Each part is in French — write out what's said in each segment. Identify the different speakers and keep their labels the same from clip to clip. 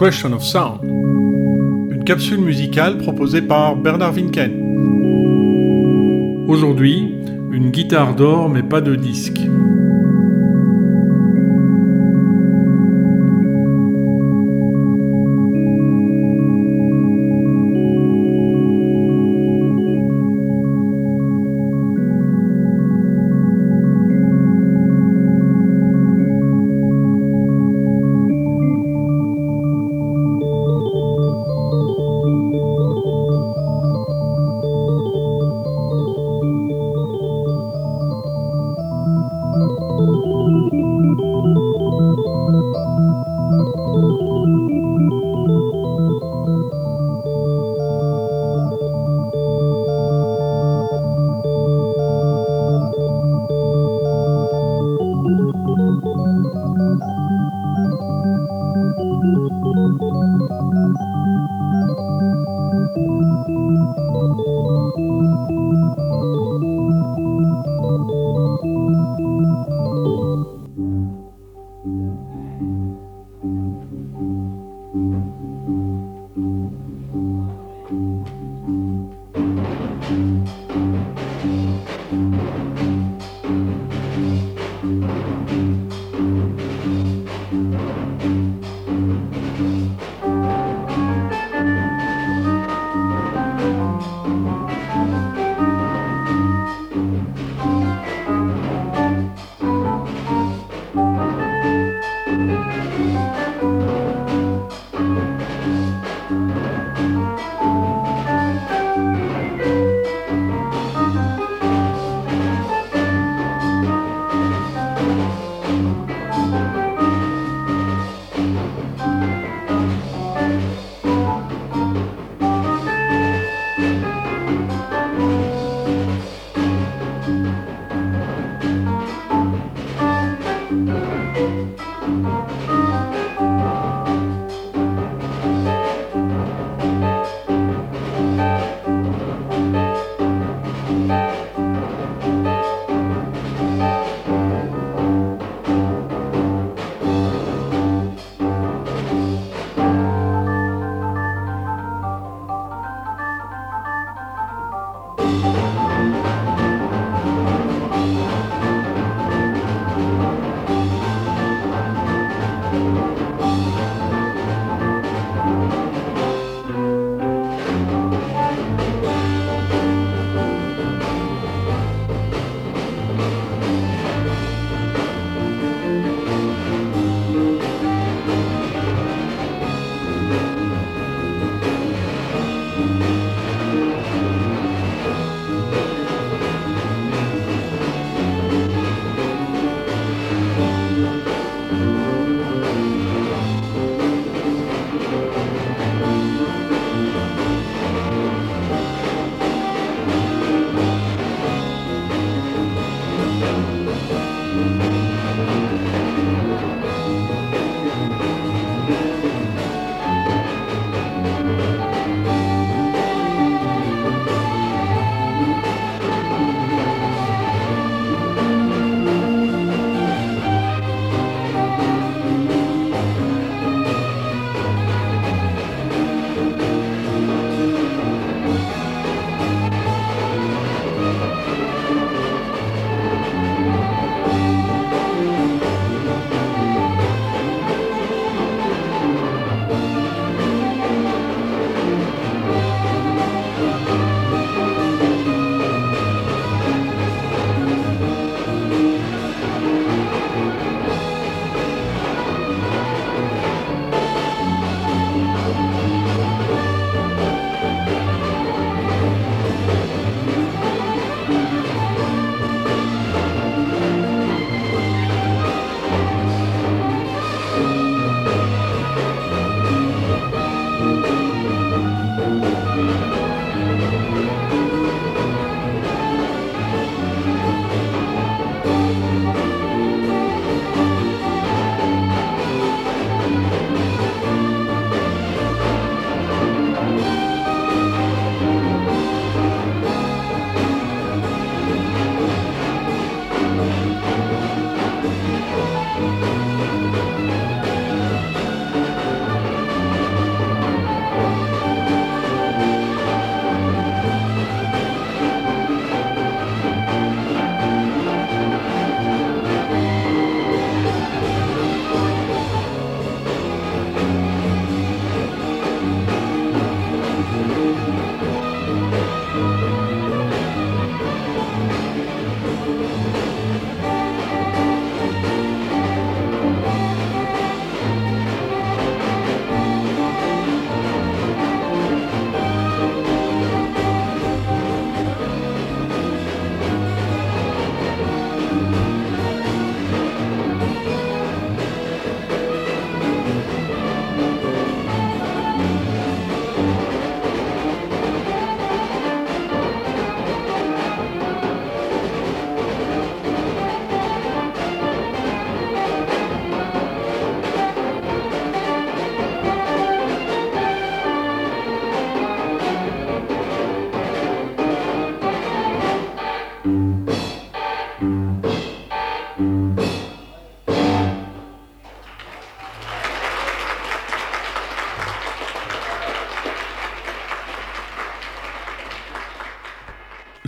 Speaker 1: Question of Sound, une capsule musicale proposée par Bernard Winken. Aujourd'hui, une guitare d'or mais pas de disque.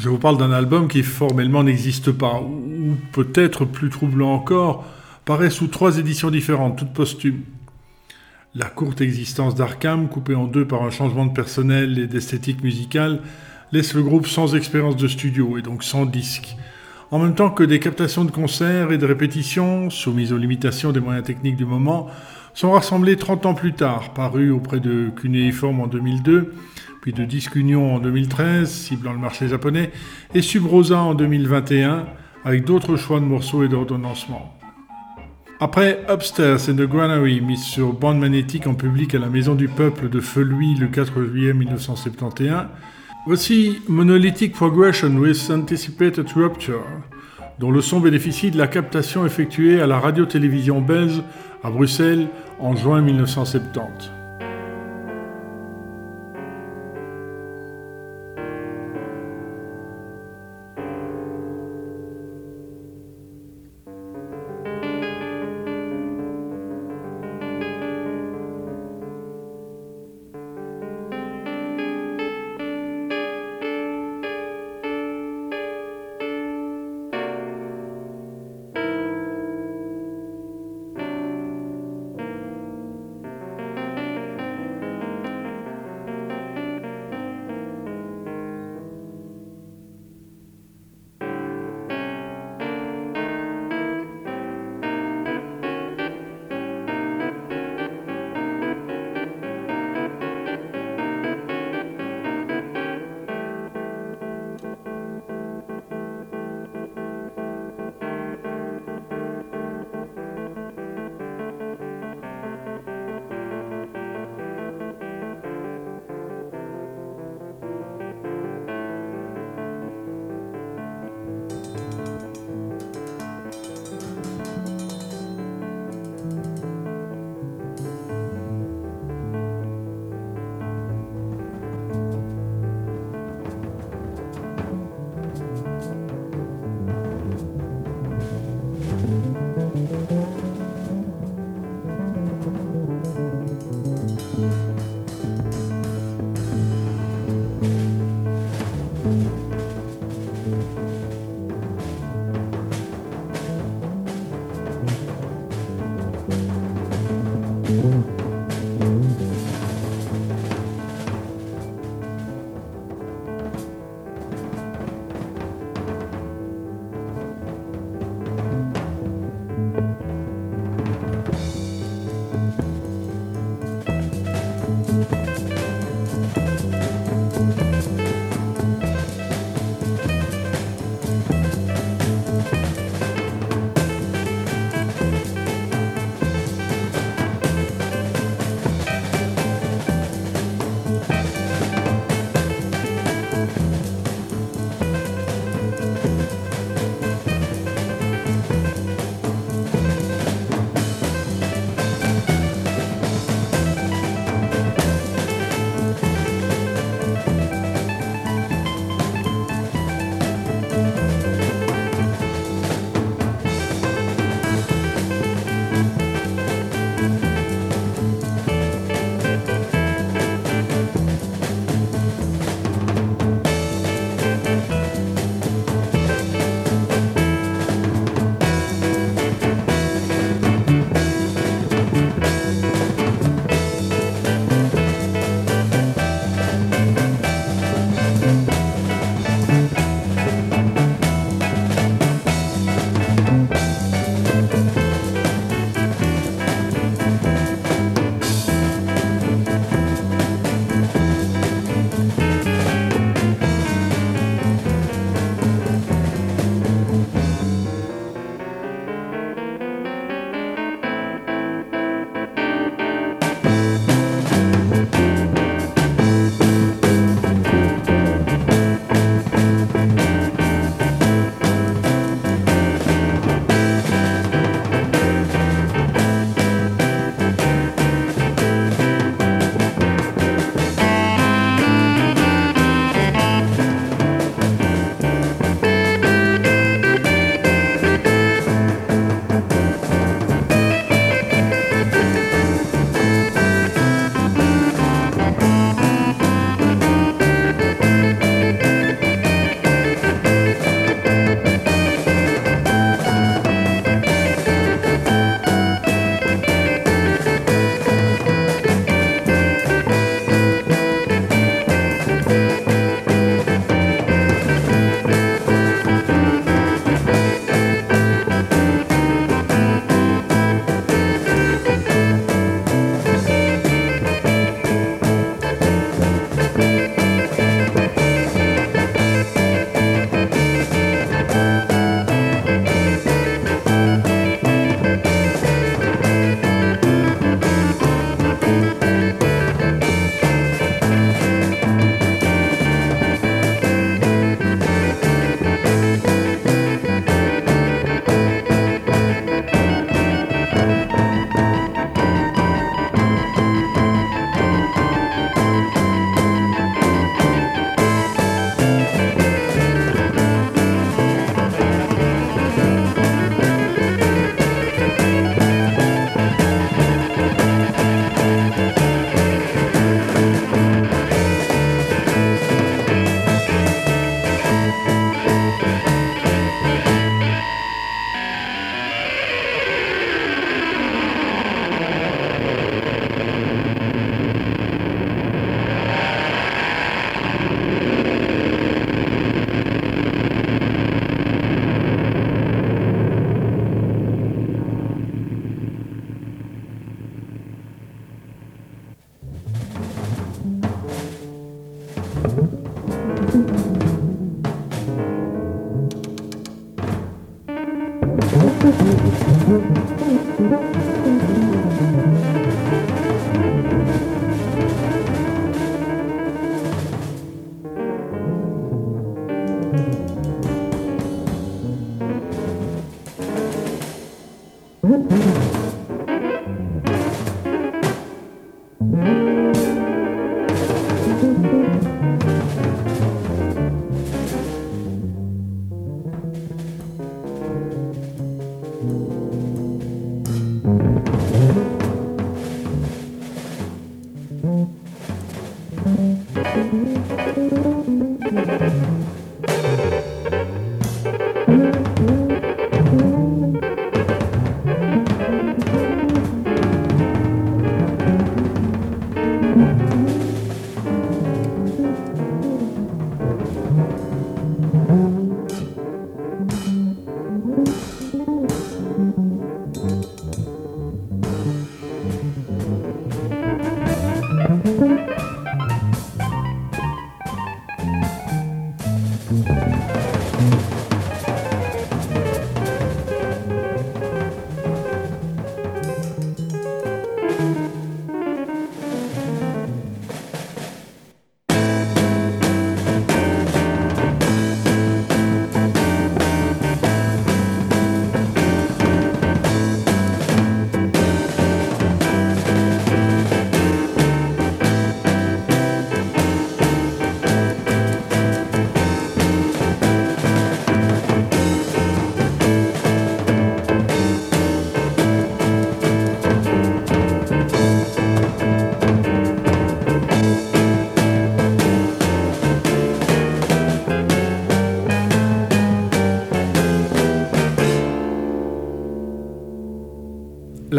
Speaker 1: Je vous parle d'un album qui formellement n'existe pas, ou peut-être plus troublant encore, paraît sous trois éditions différentes, toutes posthumes. La courte existence d'Arkham, coupée en deux par un changement de personnel et d'esthétique musicale, laisse le groupe sans expérience de studio et donc sans disque. En même temps que des captations de concerts et de répétitions, soumises aux limitations des moyens techniques du moment, sont rassemblées 30 ans plus tard, parues auprès de Cuneiform en 2002, puis de Disque Union en 2013, ciblant le marché japonais, et Subrosa en 2021, avec d'autres choix de morceaux et d'ordonnancements. Après Upstairs in the Granary, mise sur bande magnétique en public à la Maison du Peuple de Feluy le 4 juillet 1971, voici Monolithic Progression with Anticipated Rupture, dont le son bénéficie de la captation effectuée à la radio-télévision belge à Bruxelles en juin 1970.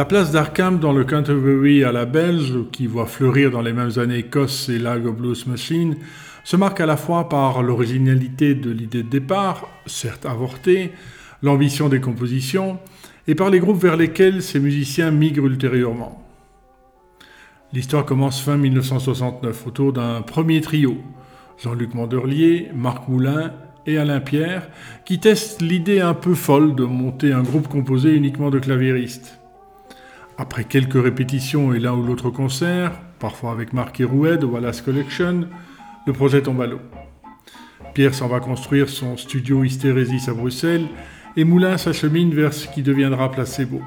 Speaker 1: La place d'Arkham dans le Canterbury à la Belge, qui voit fleurir dans les mêmes années Koss et Lago Blues Machine, se marque à la fois par l'originalité de l'idée de départ, certes avortée, l'ambition des compositions, et par les groupes vers lesquels ces musiciens migrent ultérieurement. L'histoire commence fin 1969 autour d'un premier trio, Jean-Luc Manderlier, Marc Moulin et Alain Pierre, qui testent l'idée un peu folle de monter un groupe composé uniquement de claviéristes. Après quelques répétitions et l'un ou l'autre concert, parfois avec Marc Hérouet de Wallace Collection, le projet tombe à l'eau. Pierre s'en va construire son studio Hystérésis à Bruxelles et Moulin s'achemine vers ce qui deviendra Placebo.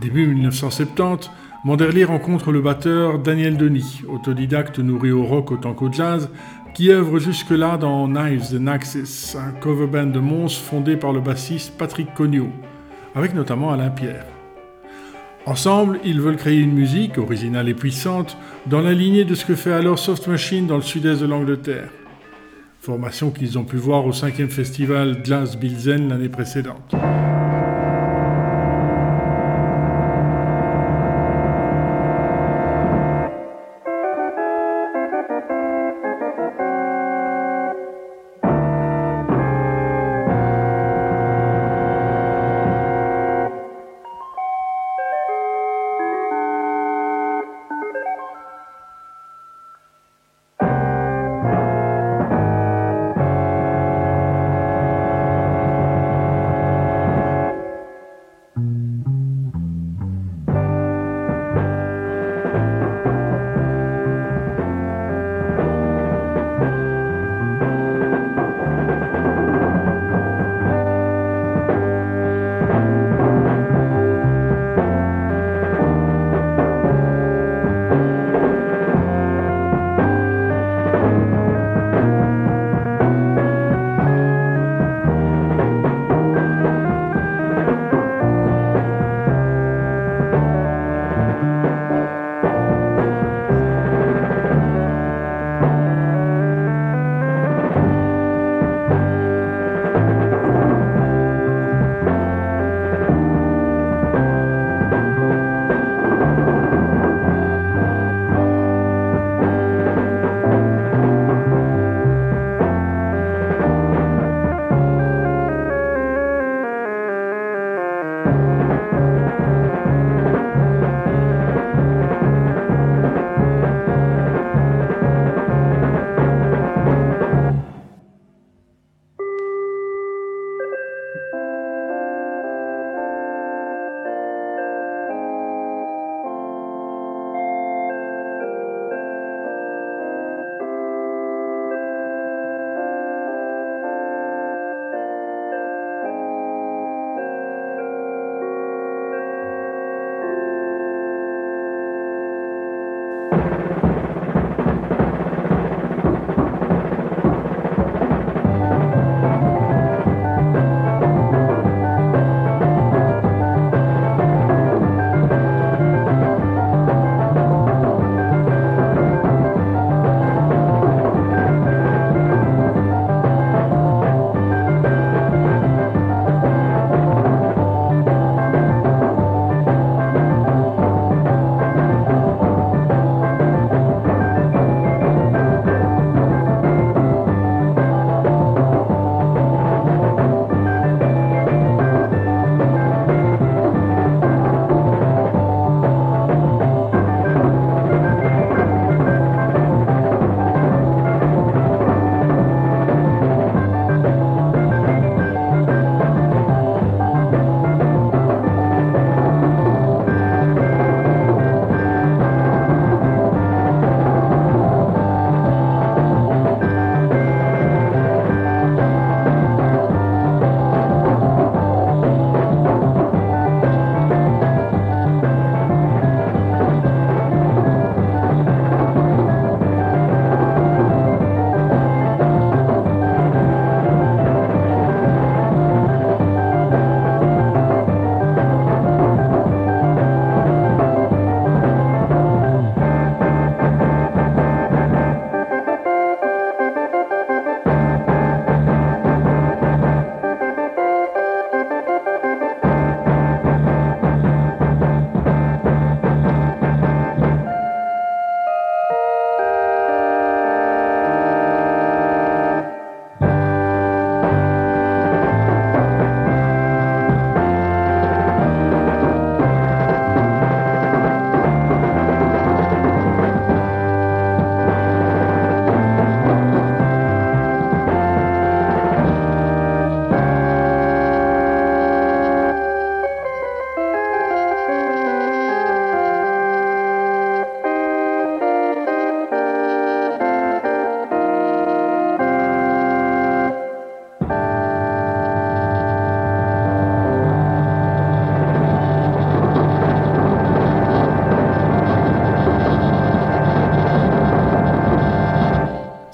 Speaker 1: Début 1970, Manderly rencontre le batteur Daniel Denis, autodidacte nourri au rock autant qu'au jazz, qui œuvre jusque-là dans Knives and Axis, un cover band de Mons fondé par le bassiste Patrick Cognot, avec notamment Alain Pierre. Ensemble, ils veulent créer une musique, originale et puissante, dans la lignée de ce que fait alors Soft Machine dans le sud-est de l'Angleterre. Formation qu'ils ont pu voir au 5e festival Jazz Bilzen l'année précédente.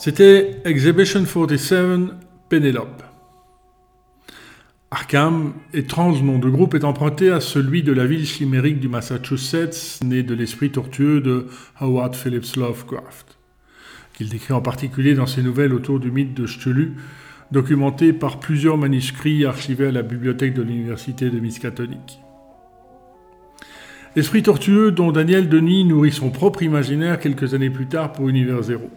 Speaker 1: C'était Exhibition 47 Penelope. Arkham, étrange nom de groupe, est emprunté à celui de la ville chimérique du Massachusetts, né de l'esprit tortueux de Howard Phillips Lovecraft, qu'il décrit en particulier dans ses nouvelles autour du mythe de Cthulhu, documenté par plusieurs manuscrits archivés à la bibliothèque de l'université de Miskatonic. Esprit tortueux dont Daniel Denis nourrit son propre imaginaire quelques années plus tard pour Univers Zero.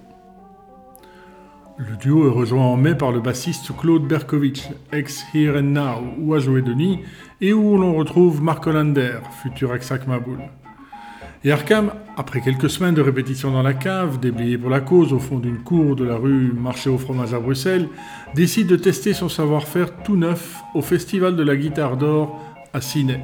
Speaker 1: Le duo est rejoint en mai par le bassiste Claude Berkovitch, ex Here and Now, où a joué Denis, et où l'on retrouve Mark Hollander, futur ex Maboul. Et Arkham, après quelques semaines de répétition dans la cave, déblayé pour la cause au fond d'une cour de la rue Marché au fromage à Bruxelles, décide de tester son savoir-faire tout neuf au Festival de la guitare d'or à Ciné.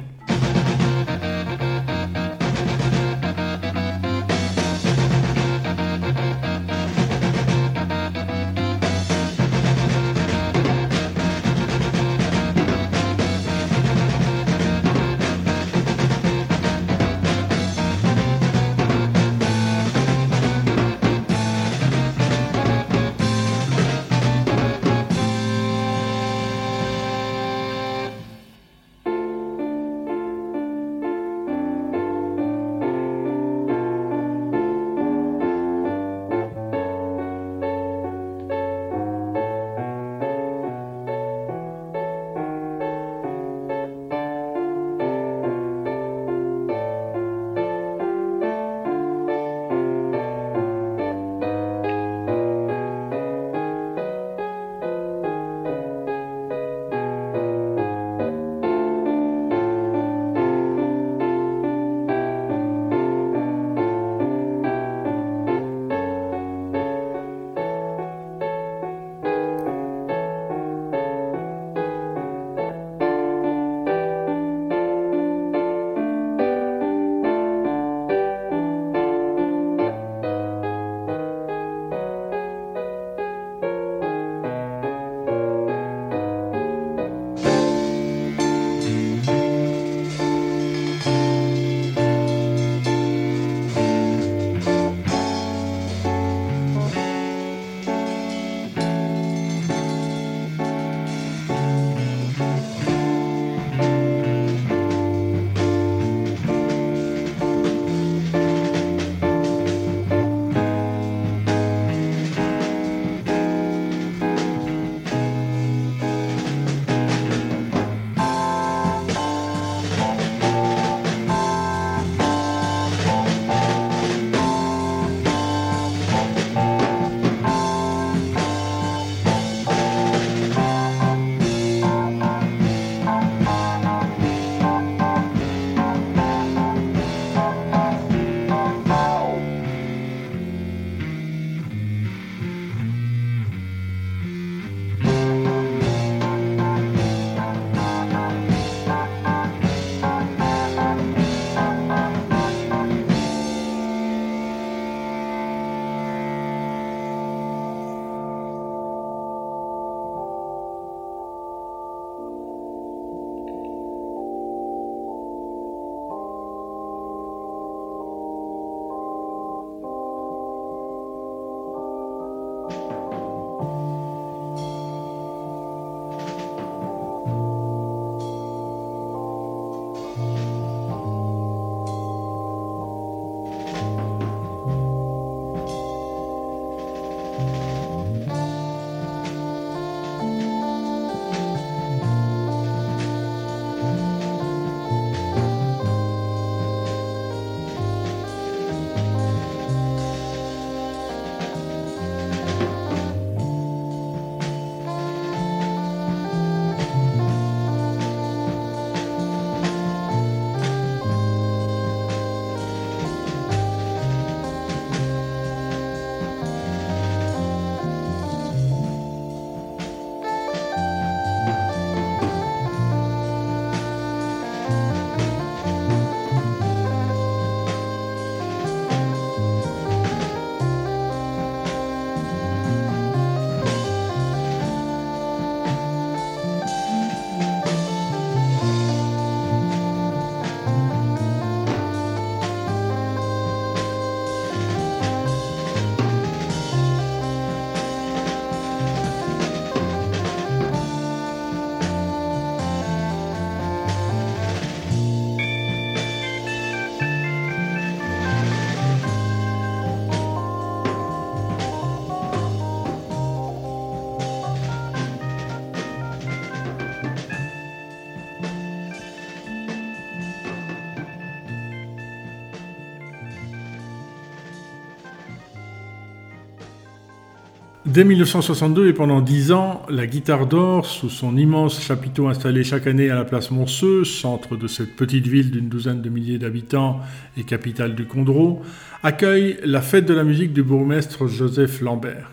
Speaker 1: Dès 1962 et pendant dix ans, la Guitare d'Or, sous son immense chapiteau installé chaque année à la place Monceux, centre de cette petite ville d'une douzaine de milliers d'habitants et capitale du Condro, accueille la fête de la musique du bourgmestre Joseph Lambert.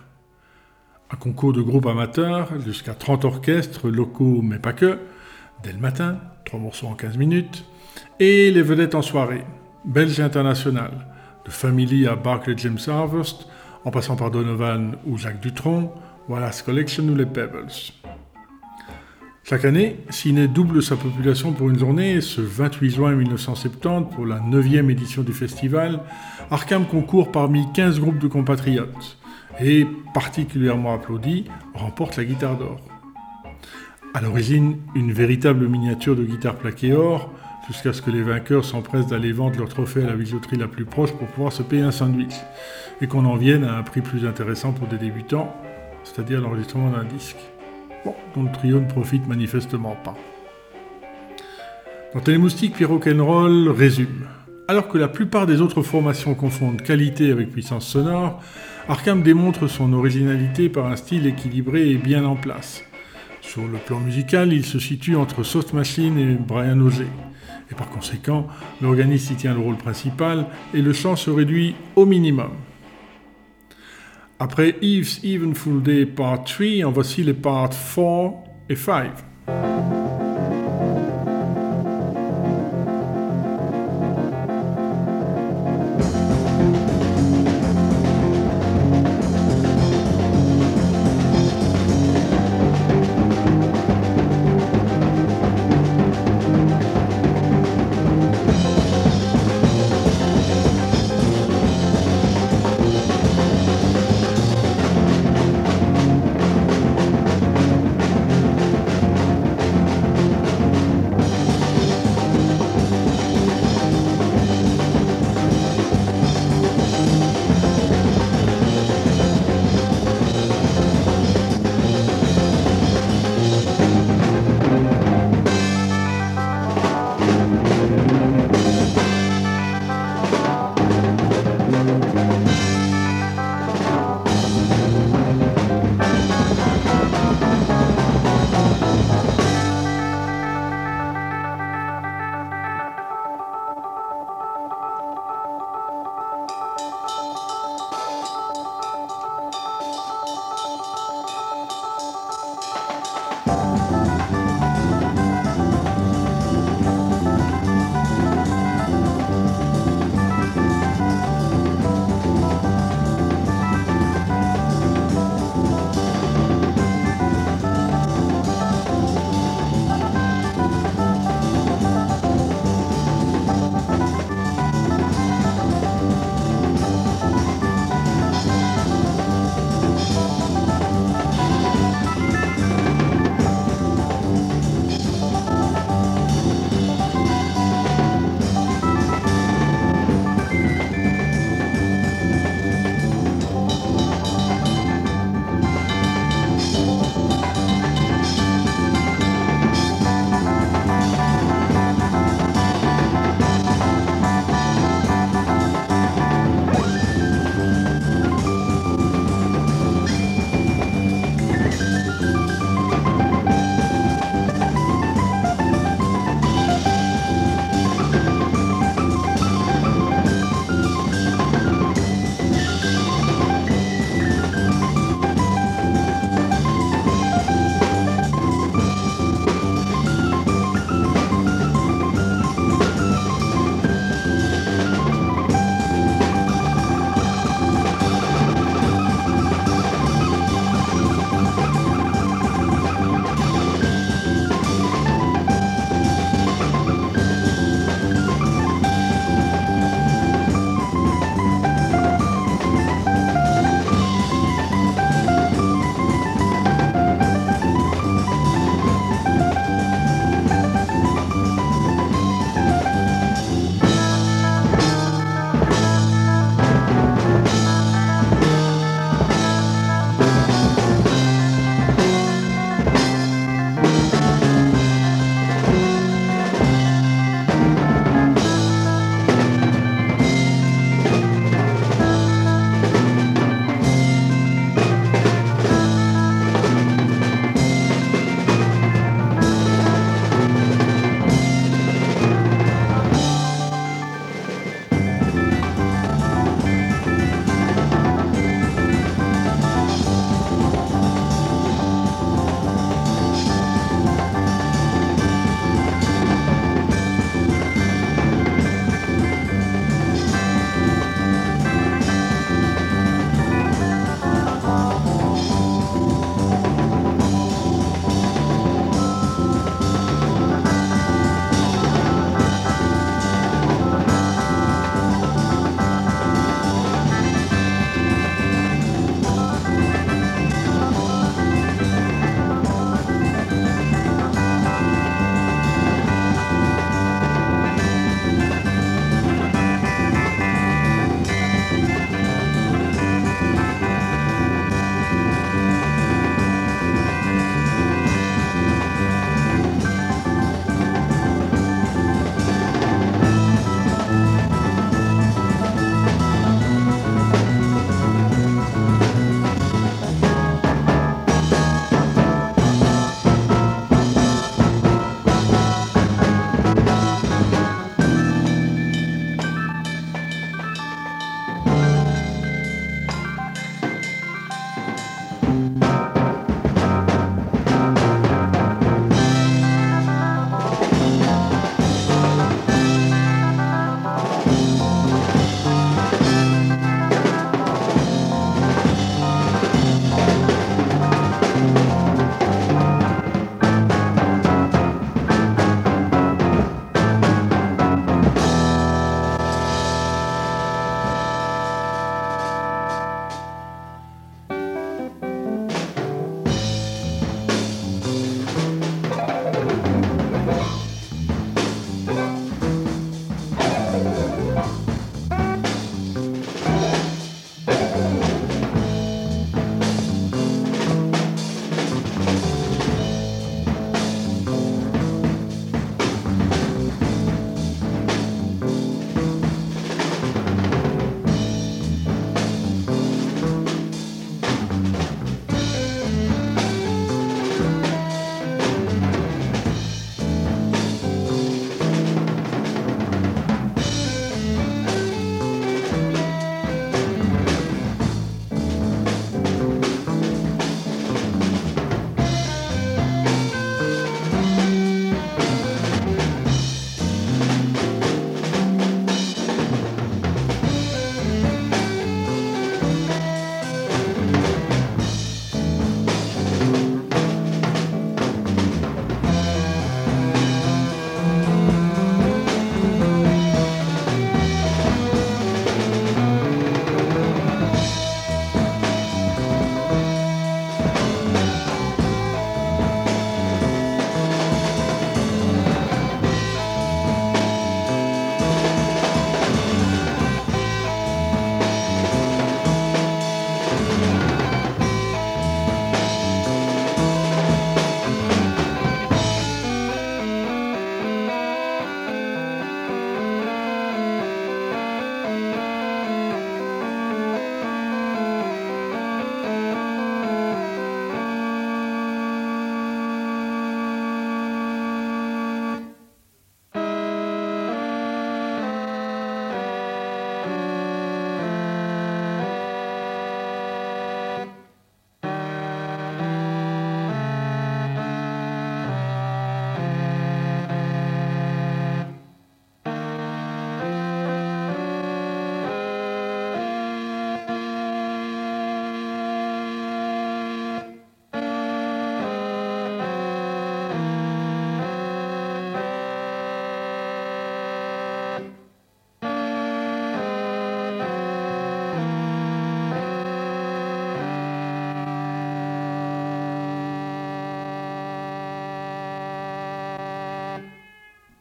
Speaker 1: Un concours de groupes amateurs, jusqu'à 30 orchestres locaux mais pas que, dès le matin, trois morceaux en 15 minutes, et les vedettes en soirée, belges internationales, de Family à Barclay James Harvest, en passant par Donovan ou Jacques Dutronc, Wallace Collection ou les Pebbles. Chaque année, Ciné double sa population pour une journée. Ce 28 juin 1970, pour la 9e édition du festival, Arkham concourt parmi 15 groupes de compatriotes et, particulièrement applaudi, remporte la guitare d'or. À l'origine, une véritable miniature de guitare plaquée or, jusqu'à ce que les vainqueurs s'empressent d'aller vendre leur trophée à la bijouterie la plus proche pour pouvoir se payer un sandwich et qu'on en vienne à un prix plus intéressant pour des débutants, c'est-à-dire l'enregistrement d'un disque. Bon, dont le trio ne profite manifestement pas. Dans Télémoustique, Pierre Rock'n'Roll résume. Alors que la plupart des autres formations confondent qualité avec puissance sonore, Arkham démontre son originalité par un style équilibré et bien en place. Sur le plan musical, il se situe entre Soft Machine et Brian Auger. Et par conséquent, l'organiste y tient le rôle principal et le chant se réduit au minimum. Après Eve's Evenful Day Part 3, en voici les Part 4 et 5.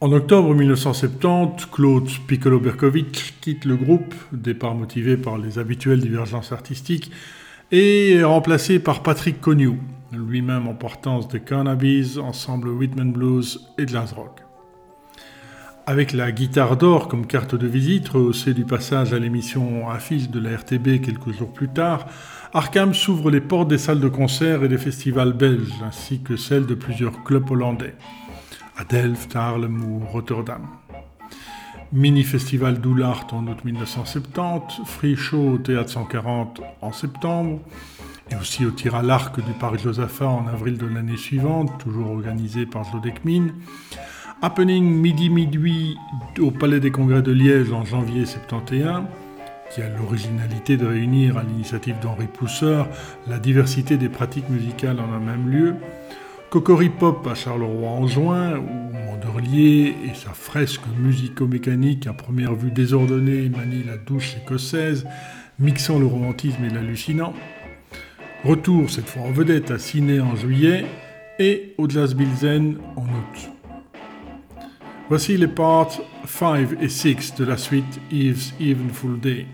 Speaker 1: En octobre 1970, Claude Piccolo Berkovich quitte le groupe, départ motivé par les habituelles divergences artistiques, et est remplacé par Patrick Cognou, lui-même en portance de Carnaby's, ensemble Whitman Blues et de Rock. Avec la guitare d'or comme carte de visite, rehaussée du passage à l'émission Affiche de la RTB quelques jours plus tard, Arkham s'ouvre les portes des salles de concert et des festivals belges, ainsi que celles de plusieurs clubs hollandais à Delft, Haarlem ou Rotterdam. Mini-festival d'Oulart en août 1970, Free Show au Théâtre 140 en septembre, et aussi au tir à l'arc du Parc Josaphat en avril de l'année suivante, toujours organisé par Zodekmin. Happening Midi Midi au Palais des Congrès de Liège en janvier 71, qui a l'originalité de réunir à l'initiative d'Henri Pousseur la diversité des pratiques musicales en un même lieu. Cocori Pop à Charleroi en juin, où Mandorlier et sa fresque musico-mécanique à première vue désordonnée manie la douche écossaise, mixant le romantisme et l'hallucinant. Retour cette fois en vedette à Ciné en juillet et au Bilzen en août. Voici les parts 5 et 6 de la suite Eve's Full Day.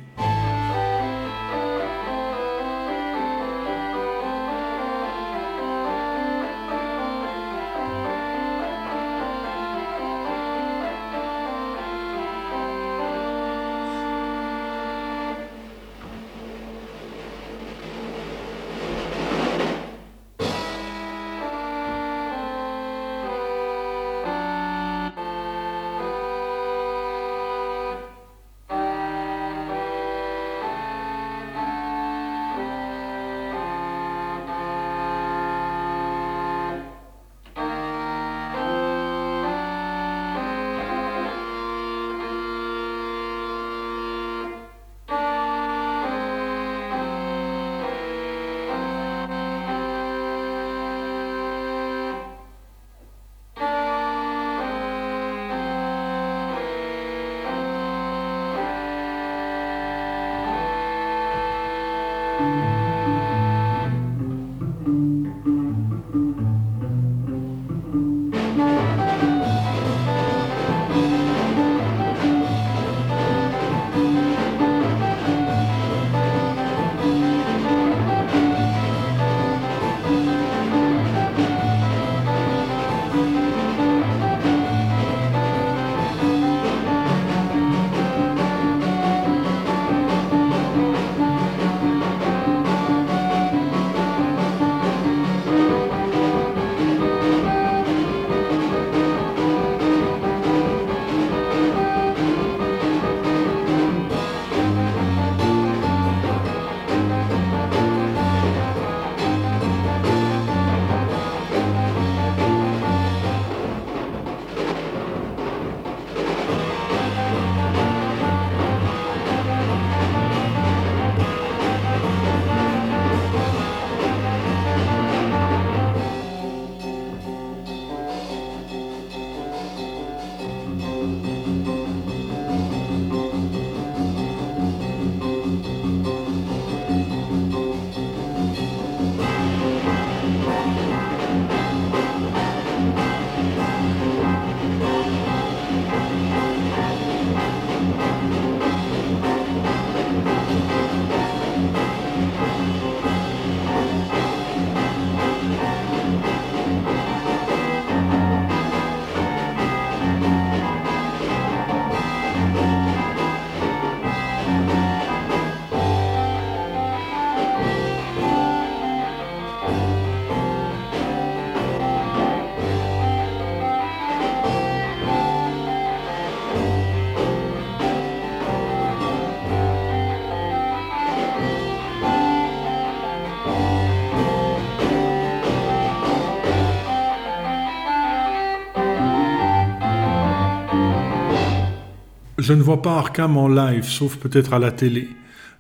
Speaker 1: Je ne vois pas Arkham en live, sauf peut-être à la télé.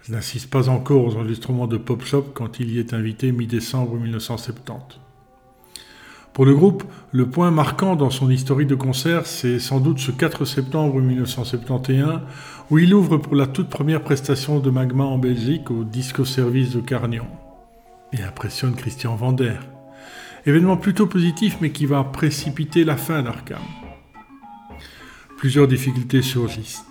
Speaker 1: Je n'assiste pas encore aux enregistrements de Pop Shop quand il y est invité mi-décembre 1970. Pour le groupe, le point marquant dans son historique de concert, c'est sans doute ce 4 septembre 1971, où il ouvre pour la toute première prestation de Magma en Belgique au Disco Service de Carnion, et impressionne Christian Vander. Événement plutôt positif mais qui va précipiter la fin d'Arkham. Plusieurs difficultés surgissent.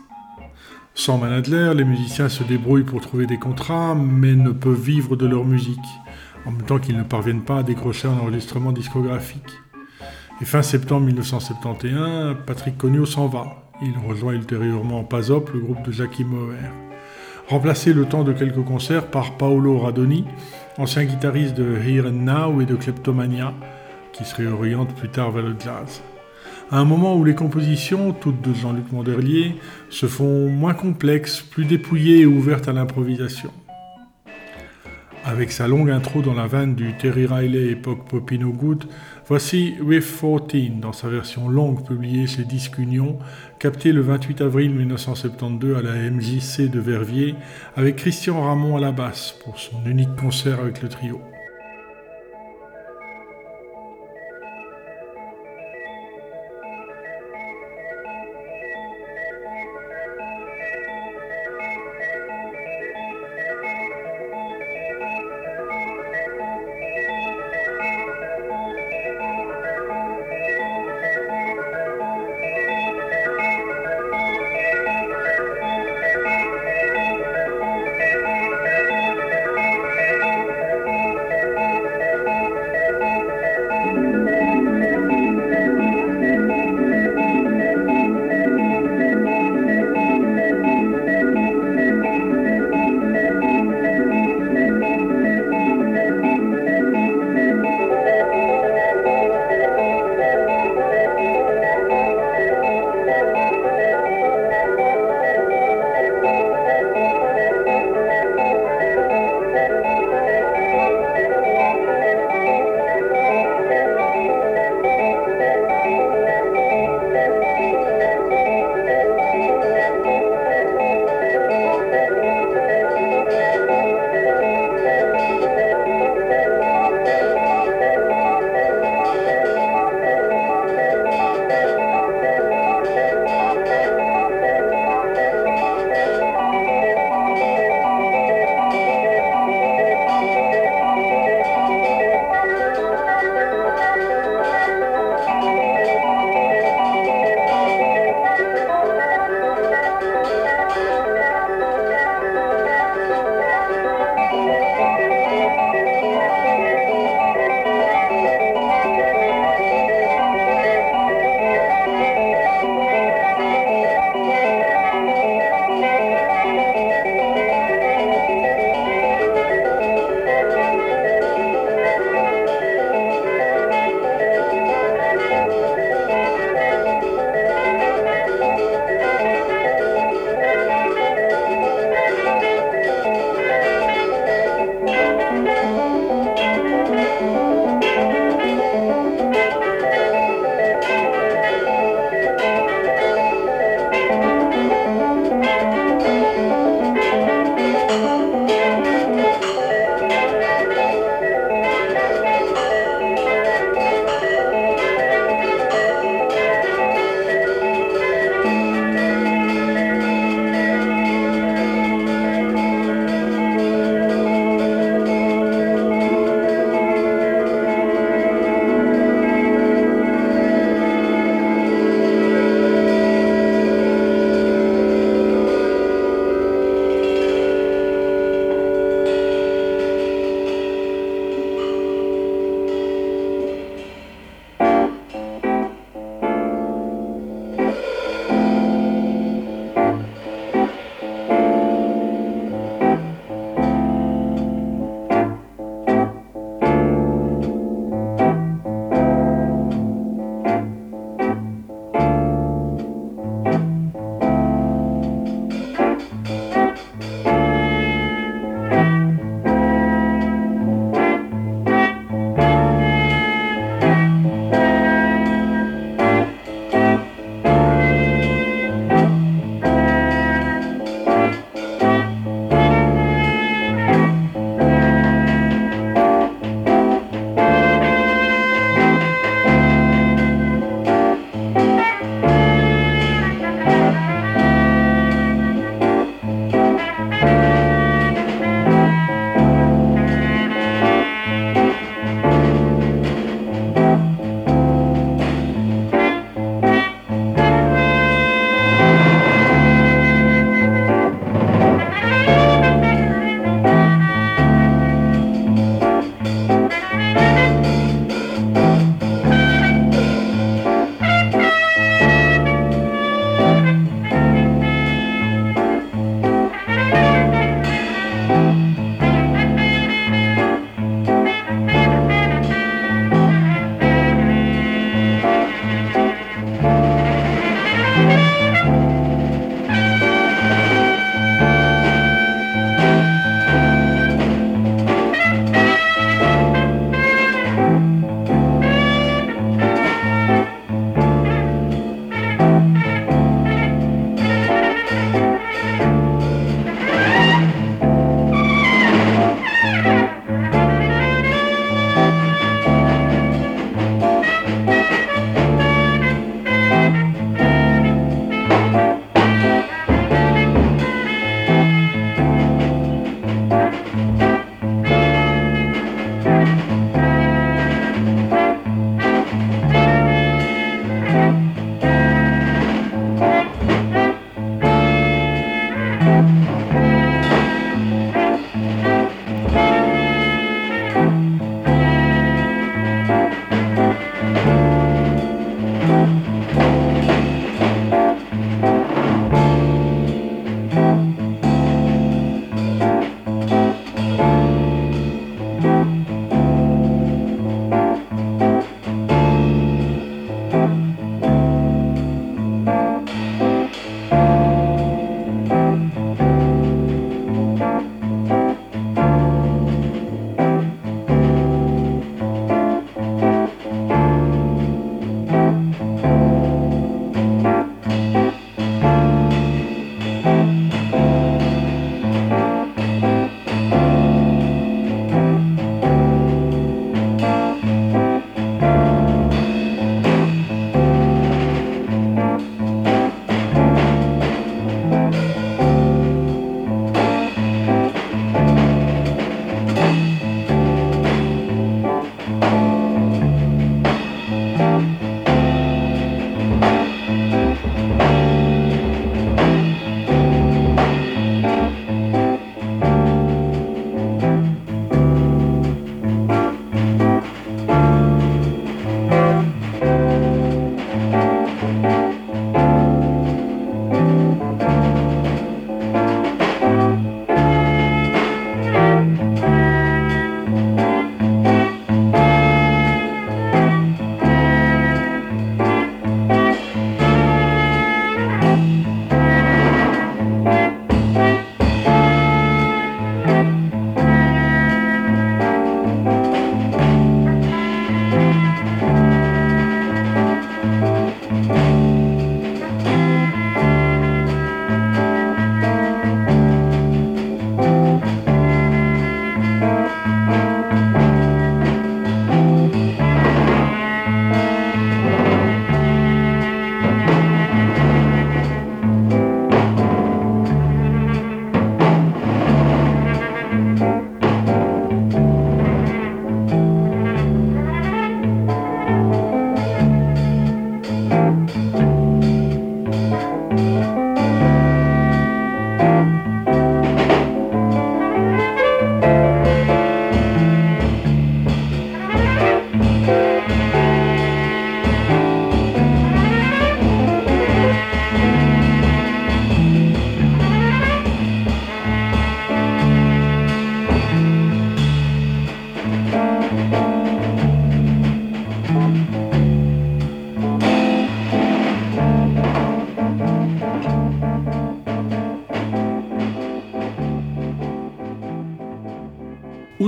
Speaker 1: Sans Manadler, les musiciens se débrouillent pour trouver des contrats, mais ne peuvent vivre de leur musique, en même temps qu'ils ne parviennent pas à décrocher un enregistrement discographique. Et fin septembre 1971, Patrick Cognot s'en va. Il rejoint ultérieurement Pasop, le groupe de Jackie Moher. Remplacé le temps de quelques concerts par Paolo Radoni, ancien guitariste de Here and Now et de Kleptomania, qui se réoriente plus tard vers le jazz. À un moment où les compositions, toutes de Jean-Luc Monderlier, se font moins complexes, plus dépouillées et ouvertes à l'improvisation. Avec sa longue intro dans la veine du Terry Riley époque Popino Good, voici Riff 14 dans sa version longue publiée chez Disque Union, captée le 28 avril 1972 à la MJC de Verviers, avec Christian Ramon à la basse pour son unique concert avec le trio.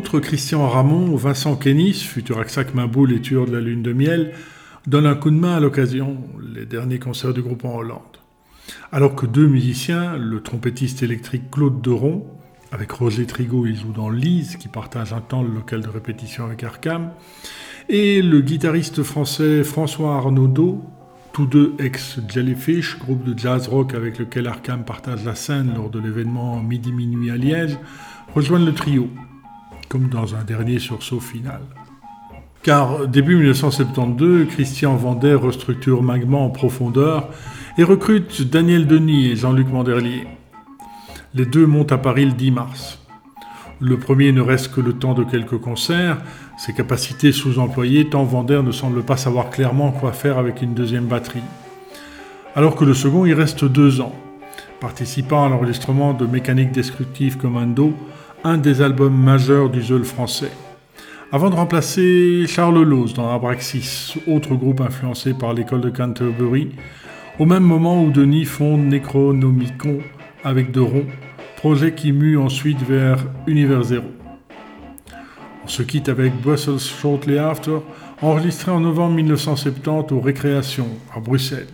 Speaker 1: Christian Ramon, Vincent Kénis, futur Aksak Maboul et tueur de la lune de miel, donne un coup de main à l'occasion, les derniers concerts du groupe en Hollande. Alors que deux musiciens, le trompettiste électrique Claude Deron, avec Roger Trigo, il joue dans Lise, qui partage un temps le local de répétition avec Arkham, et le guitariste français François Arnaudot, tous deux ex-Jellyfish, groupe de jazz rock avec lequel Arkham partage la scène lors de l'événement Midi Minuit à Liège, rejoignent le trio comme dans un dernier sursaut final. Car début 1972, Christian Vander restructure Magma en profondeur et recrute Daniel Denis et Jean-Luc Manderlier. Les deux montent à Paris le 10 mars. Le premier ne reste que le temps de quelques concerts, ses capacités sous-employées tant Vander ne semble pas savoir clairement quoi faire avec une deuxième batterie. Alors que le second y reste deux ans, participant à l'enregistrement de Mécanique Destructive Commando, un des albums majeurs du Zeul français. Avant de remplacer Charles Lose dans Abraxas, autre groupe influencé par l'école de Canterbury, au même moment où Denis fonde Necronomicon avec Deron, projet qui mue ensuite vers Univers Zero. On se quitte avec Brussels Shortly After, enregistré en novembre 1970 aux Récréations à Bruxelles.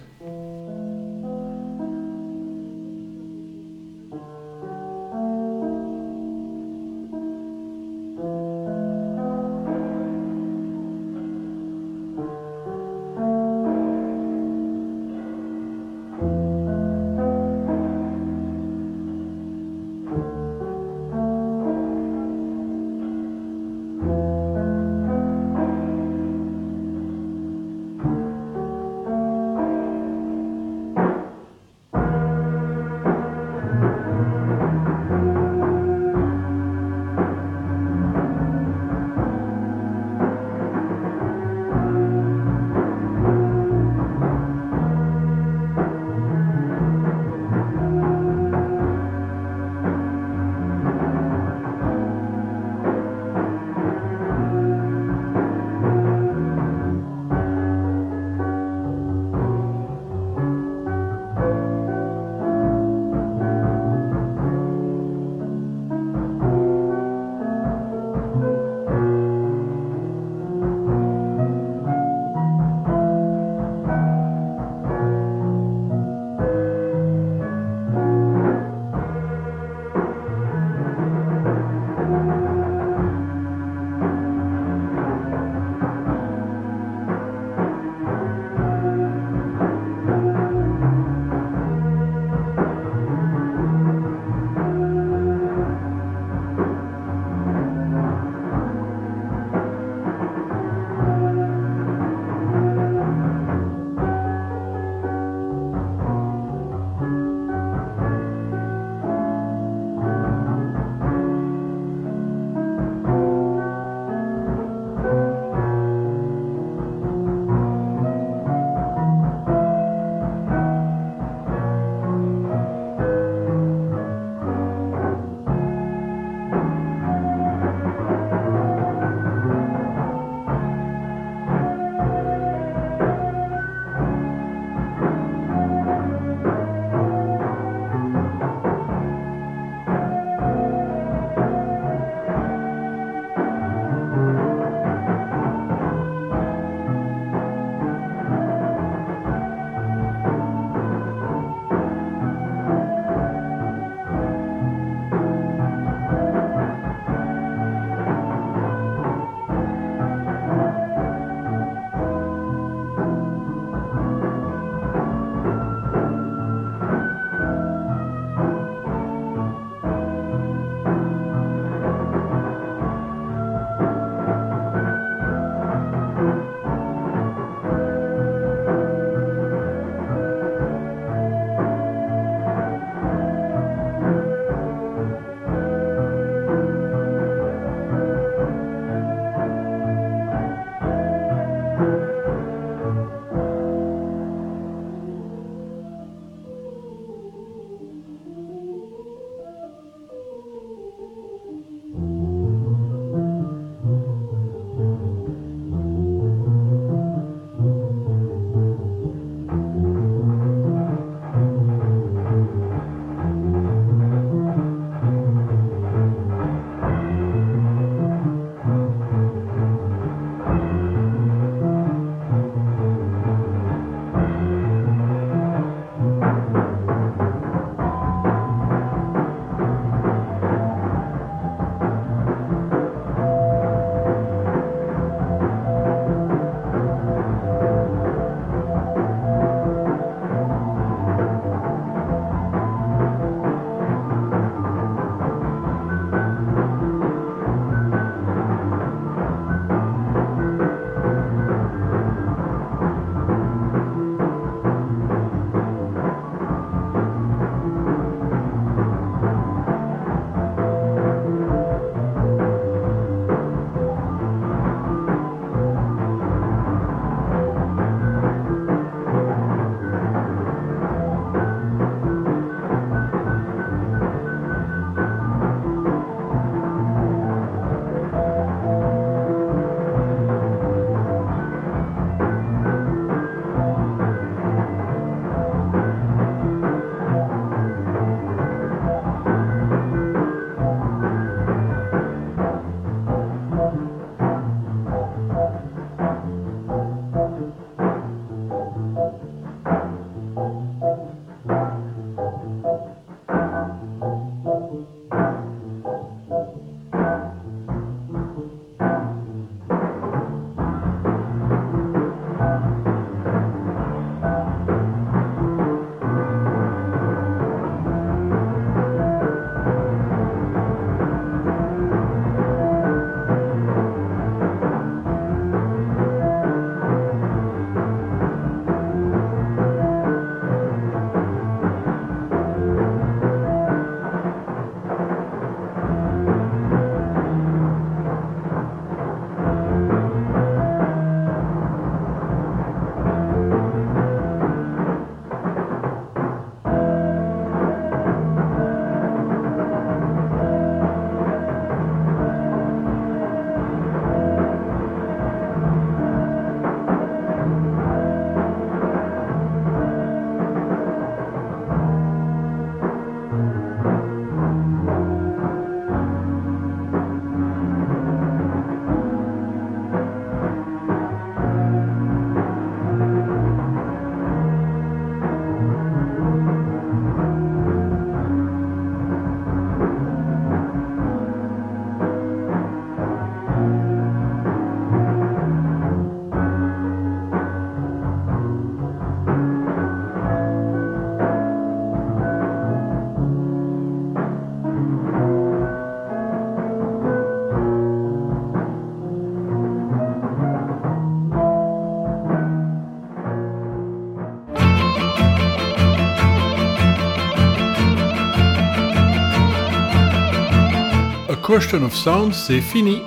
Speaker 1: Question of Sound, c'est fini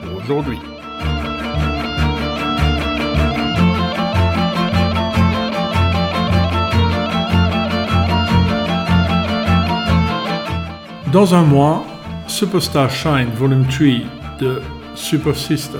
Speaker 1: pour aujourd'hui. Dans un mois, Superstar Shine Volume 3 de Super Sister.